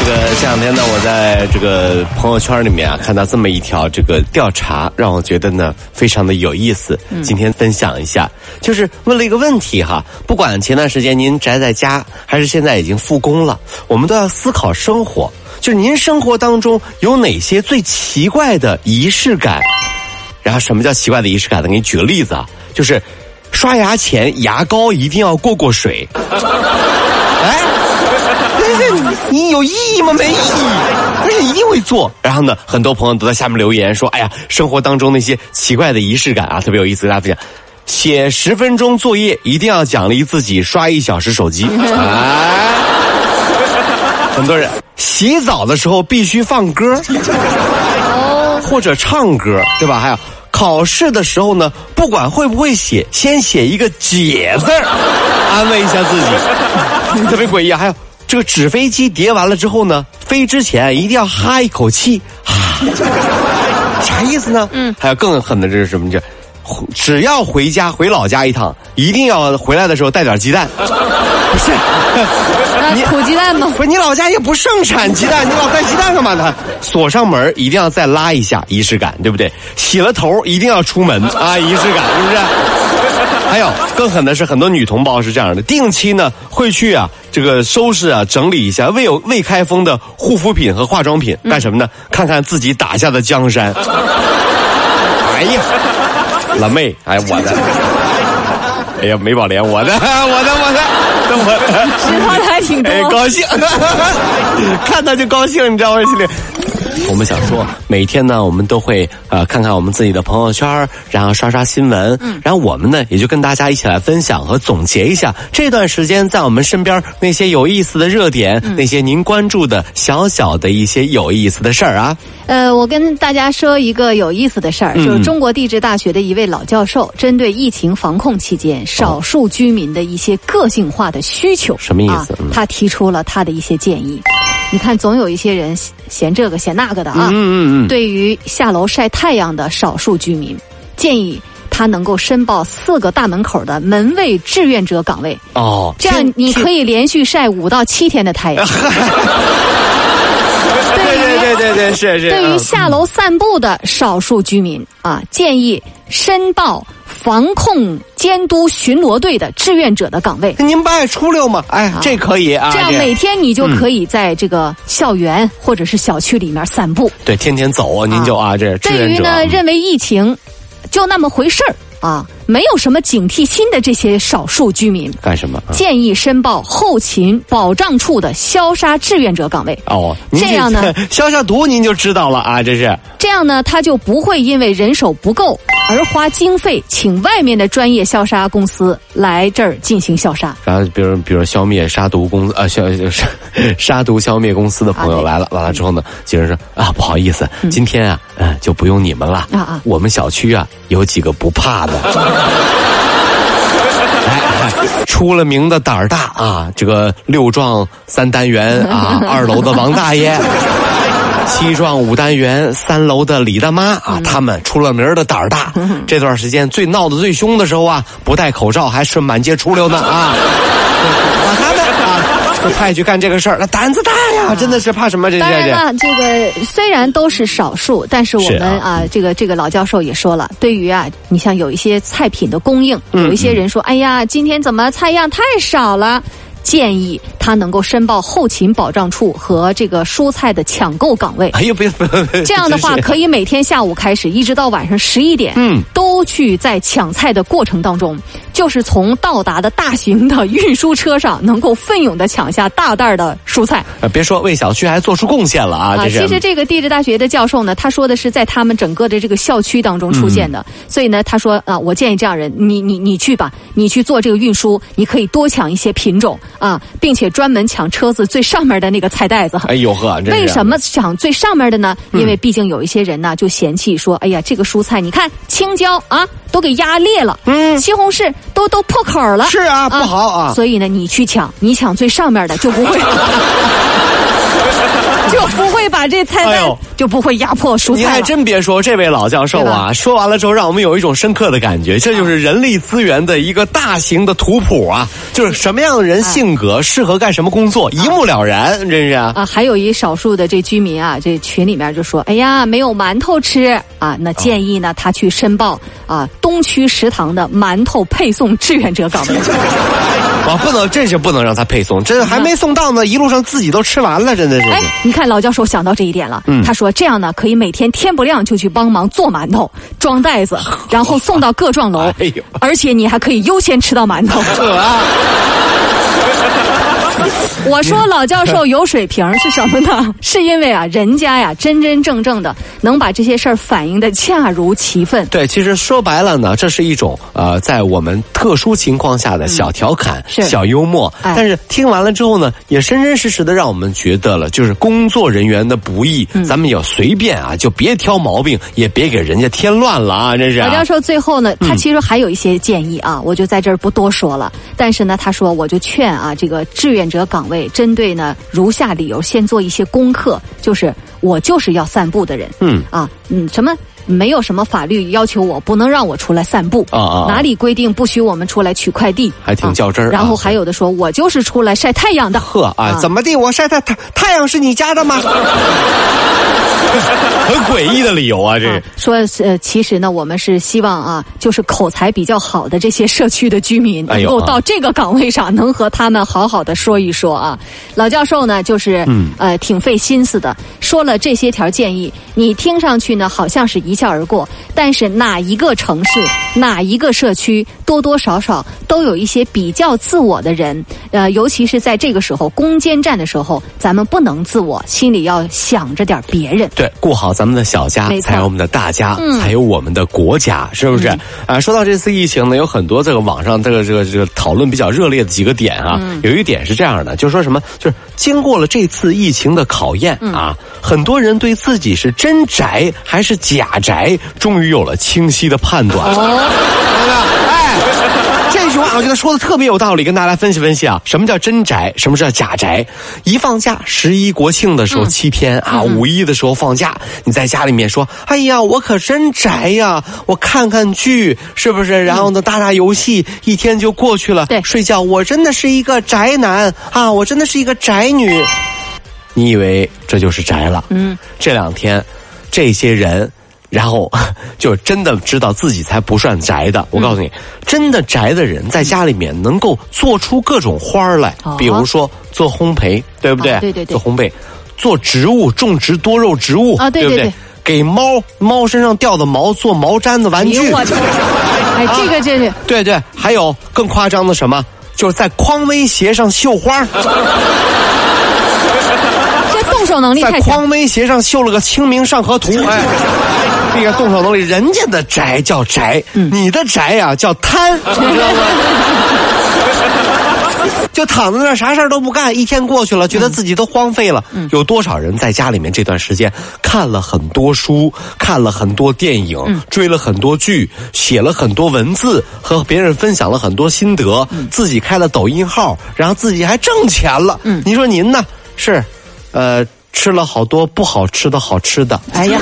这个这两天呢，我在这个朋友圈里面啊，看到这么一条这个调查，让我觉得呢非常的有意思。今天分享一下，就是问了一个问题哈，不管前段时间您宅在家，还是现在已经复工了，我们都要思考生活。就是您生活当中有哪些最奇怪的仪式感？然后什么叫奇怪的仪式感呢？给你举个例子啊，就是刷牙前牙膏一定要过过水。哎。你有意义吗？没意义，而且一定会做。然后呢，很多朋友都在下面留言说：“哎呀，生活当中那些奇怪的仪式感啊，特别有意思。”大家分享，写十分钟作业一定要奖励自己刷一小时手机。哎，很多人洗澡的时候必须放歌，或者唱歌，对吧？还有考试的时候呢，不管会不会写，先写一个“解”字安慰一下自己，特别诡异。还有。这个纸飞机叠完了之后呢，飞之前一定要哈一口气，哈，啥意思呢？嗯，还有更狠的这是什么？这只要回家回老家一趟，一定要回来的时候带点鸡蛋。不是，你土鸡蛋吗？不是，你老家也不盛产鸡蛋，你老带鸡蛋干嘛呢？锁上门一定要再拉一下，仪式感，对不对？洗了头一定要出门啊，仪式感，是不是？还有更狠的是，很多女同胞是这样的，定期呢会去啊这个收拾啊整理一下未有未开封的护肤品和化妆品，干什么呢？看看自己打下的江山。哎呀，老妹，哎我的，哎呀美宝莲，我的，我的，我的，我的，知道的还挺多，高兴，看他就高兴，你知道吗？心里。我们想说，每天呢，我们都会呃看看我们自己的朋友圈，然后刷刷新闻，嗯，然后我们呢也就跟大家一起来分享和总结一下这段时间在我们身边那些有意思的热点，那些您关注的小小的一些有意思的事儿啊。呃，我跟大家说一个有意思的事儿，就是中国地质大学的一位老教授，针对疫情防控期间少数居民的一些个性化的需求，什么意思？他提出了他的一些建议。你看，总有一些人嫌这个嫌那个的啊。嗯嗯嗯。对于下楼晒太阳的少数居民，建议他能够申报四个大门口的门卫志愿者岗位。哦。这样你可以连续晒五到七天的太阳。对对对对对，是是。对于下楼散步的少数居民啊，建议申报。防控监督巡逻队的志愿者的岗位，您不爱出溜吗？哎，这可以啊。这样每天你就可以在这个校园或者是小区里面散步。对，天天走啊，您就啊，这对于呢，认为疫情就那么回事儿。啊，没有什么警惕心的这些少数居民干什么？建议申报后勤保障处的消杀志愿者岗位。哦，这样呢，消消毒您就知道了啊，这是。这样呢，他就不会因为人手不够而花经费请外面的专业消杀公司来这儿进行消杀。然后，比如，比如消灭杀毒公啊消杀 杀毒消灭公司的朋友来了，完了之后呢，接着说啊，不好意思，今天啊，嗯，就不用你们了啊啊，我们小区啊有几个不怕的。出了名的胆儿大啊！这个六幢三单元啊，二楼的王大爷，七幢五单元三楼的李大妈啊，他们出了名的胆儿大。这段时间最闹得最凶的时候啊，不戴口罩还是满街出溜呢 啊！就派去干这个事儿，那胆子大呀，真的是怕什么？这当然了，这个虽然都是少数，但是我们啊，这个这个老教授也说了，对于啊，你像有一些菜品的供应，有一些人说，哎呀，今天怎么菜样太少了？建议他能够申报后勤保障处和这个蔬菜的抢购岗位。哎呦，别 这样的话，可以每天下午开始，一直到晚上十一点，嗯，都去在抢菜的过程当中，就是从到达的大型的运输车上，能够奋勇的抢下大袋的蔬菜。别说为小区还做出贡献了啊！啊，其实这个地质大学的教授呢，他说的是在他们整个的这个校区当中出现的，所以呢，他说啊，我建议这样人，你你你去吧，你去做这个运输，你可以多抢一些品种。啊，并且专门抢车子最上面的那个菜袋子。哎呦呵，为什么抢最上面的呢？因为毕竟有一些人呢就嫌弃说，哎呀，这个蔬菜你看青椒啊都给压裂了，嗯，西红柿都。都都破口了。是啊，不好啊。所以呢，你去抢，你抢最上面的就不会。就不会把这菜单就不会压迫蔬菜。你还真别说，这位老教授啊，说完了之后，让我们有一种深刻的感觉，这就是人力资源的一个大型的图谱啊，就是什么样的人性格适合干什么工作，一目了然，真是啊。啊，还有一少数的这居民啊，这群里面就说：“哎呀，没有馒头吃啊。”那建议呢，他去申报啊，东区食堂的馒头配送志愿者岗位。啊，不能，这是不能让他配送，这还没送到呢，一路上自己都吃完了，真的是。哎，你看老教授想到这一点了，他说这样呢，可以每天天不亮就去帮忙做馒头、装袋子，然后送到各幢楼，哎而且你还可以优先吃到馒头。我说老教授有水平是什么呢？是因为啊，人家呀真真正正的能把这些事儿反映的恰如其分。对，其实说白了呢，这是一种呃，在我们特殊情况下的小调侃、小幽默。但是听完了之后呢，也真真实实的让我们觉得了，就是工作人员的不易。咱们要随便啊，就别挑毛病，也别给人家添乱了啊！这是。老教授最后呢，他其实还有一些建议啊，我就在这儿不多说了。但是呢，他说我就劝啊，这个志愿者岗。位针对呢，如下理由，先做一些功课，就是我就是要散步的人，嗯啊，嗯，什么没有什么法律要求我不能让我出来散步啊啊，哪里规定不许我们出来取快递？还挺较真儿。然后还有的说我就是出来晒太阳的，呵啊，怎么地？我晒太太太阳是你家的吗？很诡异的理由啊！这说呃，其实呢，我们是希望啊，就是口才比较好的这些社区的居民能够到这个岗位上，能和他们好好的说一说啊。老教授呢，就是嗯呃，挺费心思的，说了这些条建议，你听上去呢，好像是一一笑而过，但是哪一个城市、哪一个社区，多多少少都有一些比较自我的人，呃，尤其是在这个时候攻坚战的时候，咱们不能自我，心里要想着点别人。对，顾好咱们的小家，才有我们的大家，才有我们的国家，是不是？啊，说到这次疫情呢，有很多这个网上这个这个这个讨论比较热烈的几个点啊，有一点是这样的，就是说什么，就是经过了这次疫情的考验啊，很多人对自己是真宅还是假宅，终于有了清晰的判断。这句话我觉得说的特别有道理，跟大家来分析分析啊，什么叫真宅，什么叫假宅？一放假，十一国庆的时候七天啊，五一的时候放假，你在家里面说，哎呀，我可真宅呀，我看看剧，是不是？然后呢，打打游戏，一天就过去了。对，睡觉，我真的是一个宅男啊，我真的是一个宅女。你以为这就是宅了？嗯，这两天，这些人。然后，就真的知道自己才不算宅的。我告诉你，真的宅的人在家里面能够做出各种花儿来，比如说做烘焙，对不对？对对对。做烘焙，做植物，种植多肉植物，啊，对不对？给猫猫身上掉的毛做毛毡子玩具。哎，这个这是。对对，还有更夸张的什么？就是在匡威鞋上绣花。这动手能力太强在匡威鞋上绣了个《清明上河图》。哎。这个动手能力，人家的宅叫宅，你的宅呀叫贪，知道吗？就躺在那儿啥事儿都不干，一天过去了，觉得自己都荒废了。有多少人在家里面这段时间看了很多书，看了很多电影，追了很多剧，写了很多文字，和别人分享了很多心得，自己开了抖音号，然后自己还挣钱了。您说您呢？是，呃，吃了好多不好吃的好吃的。哎呀。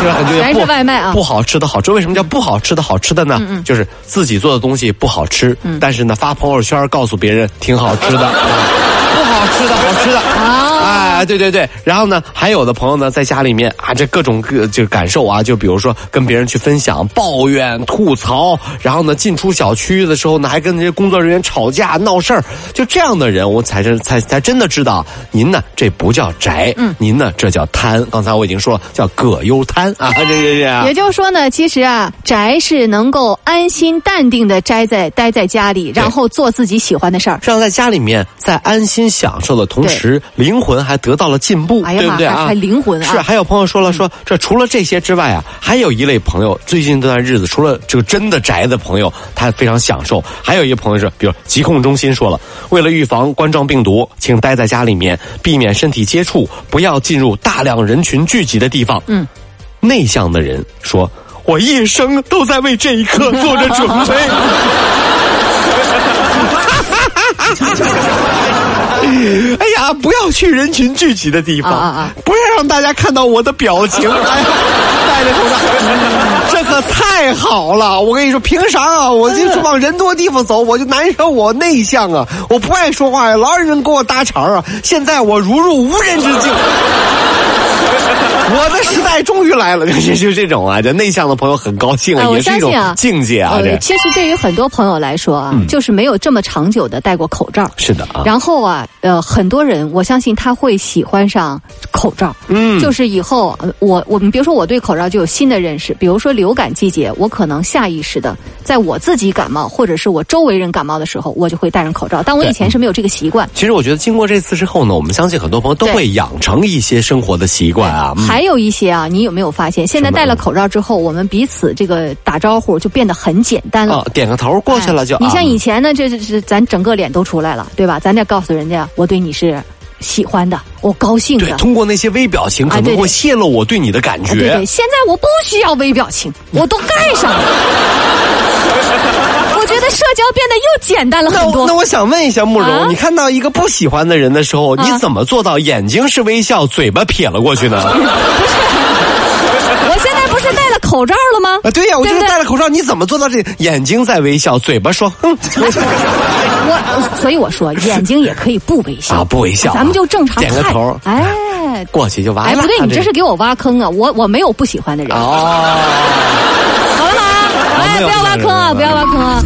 全是外卖啊！不好吃的好吃，为什么叫不好吃的好吃的呢？就是自己做的东西不好吃，但是呢发朋友圈告诉别人挺好吃的。不好吃的好吃的啊！哎，对对对，然后呢，还有的朋友呢，在家里面啊，这各种各就感受啊，就比如说跟别人去分享、抱怨、吐槽，然后呢，进出小区的时候呢，还跟那些工作人员吵架闹事儿，就这样的人，我才真才才真的知道，您呢这不叫宅，嗯，您呢这叫贪。刚才我已经说了，叫葛优瘫啊，这这这。也就是说呢，其实啊，宅是能够安心淡定的宅在待在家里，然后做自己喜欢的事儿，让在家里面在安心享受的同时，灵魂还得到了进步，对不对啊？还灵魂是。还有朋友说了，说这除了这些之外啊，还有一类朋友，最近这段日子，除了这个真的宅的朋友，他非常享受。还有一个朋友是，比如疾控中心说了，为了预防冠状病毒，请待在家里面，避免身体接触，不要进入大量人群聚集的地方。嗯，内向的人说，我一生都在为这一刻做着准备。哎呀，不要去人群聚集的地方，啊啊啊不要让大家看到我的表情。哎呀，戴着口罩，这可太好了！我跟你说，凭啥啊，我就往人多地方走，我就难受，我内向啊，我不爱说话呀，老有人跟我搭茬啊。现在我如入无人之境。我的时代终于来了，就就这种啊，这内向的朋友很高兴啊，也是一种啊境界啊，其实对于很多朋友来说啊，就是没有这么长久的戴过口罩。是的啊。然后啊，呃，很多人我相信他会喜欢上口罩，嗯，就是以后呃我我们比如说我对口罩就有新的认识，比如说流感季节，我可能下意识的在我自己感冒或者是我周围人感冒的时候，我就会戴上口罩，但我以前是没有这个习惯。其实我觉得经过这次之后呢，我们相信很多朋友都会养成一些生活的习惯啊。嗯还有一些啊，你有没有发现，现在戴了口罩之后，我们彼此这个打招呼就变得很简单了。啊，点个头过去了就。哎你像啊以前呢，这是是咱整个脸都出来了，对吧？咱得告诉人家，我对你是喜欢的，我高兴对的。，通过那些微表情，可能会泄露我对你的感觉。啊对对，现在我不需要微表情，我都盖上了。我觉得社交变得又简单了很多那我那。我想问一下慕容，啊你看到一个不喜欢的人的时候，啊你怎么做到眼睛是微笑，嘴巴撇了过去呢？不是我现在不是戴了口罩了吗？啊，对呀、我觉得对不对戴了口罩，你怎么做到这？眼睛在微笑，嘴巴说哼。我所以我说，眼睛也可以不微笑啊不微笑啊咱们就正常点个头哎，过去就完了。哎，不对，你这这是给我挖坑啊！我我没有不喜欢的人，哦。好了吗？哎，不要挖坑啊！不不要挖坑啊！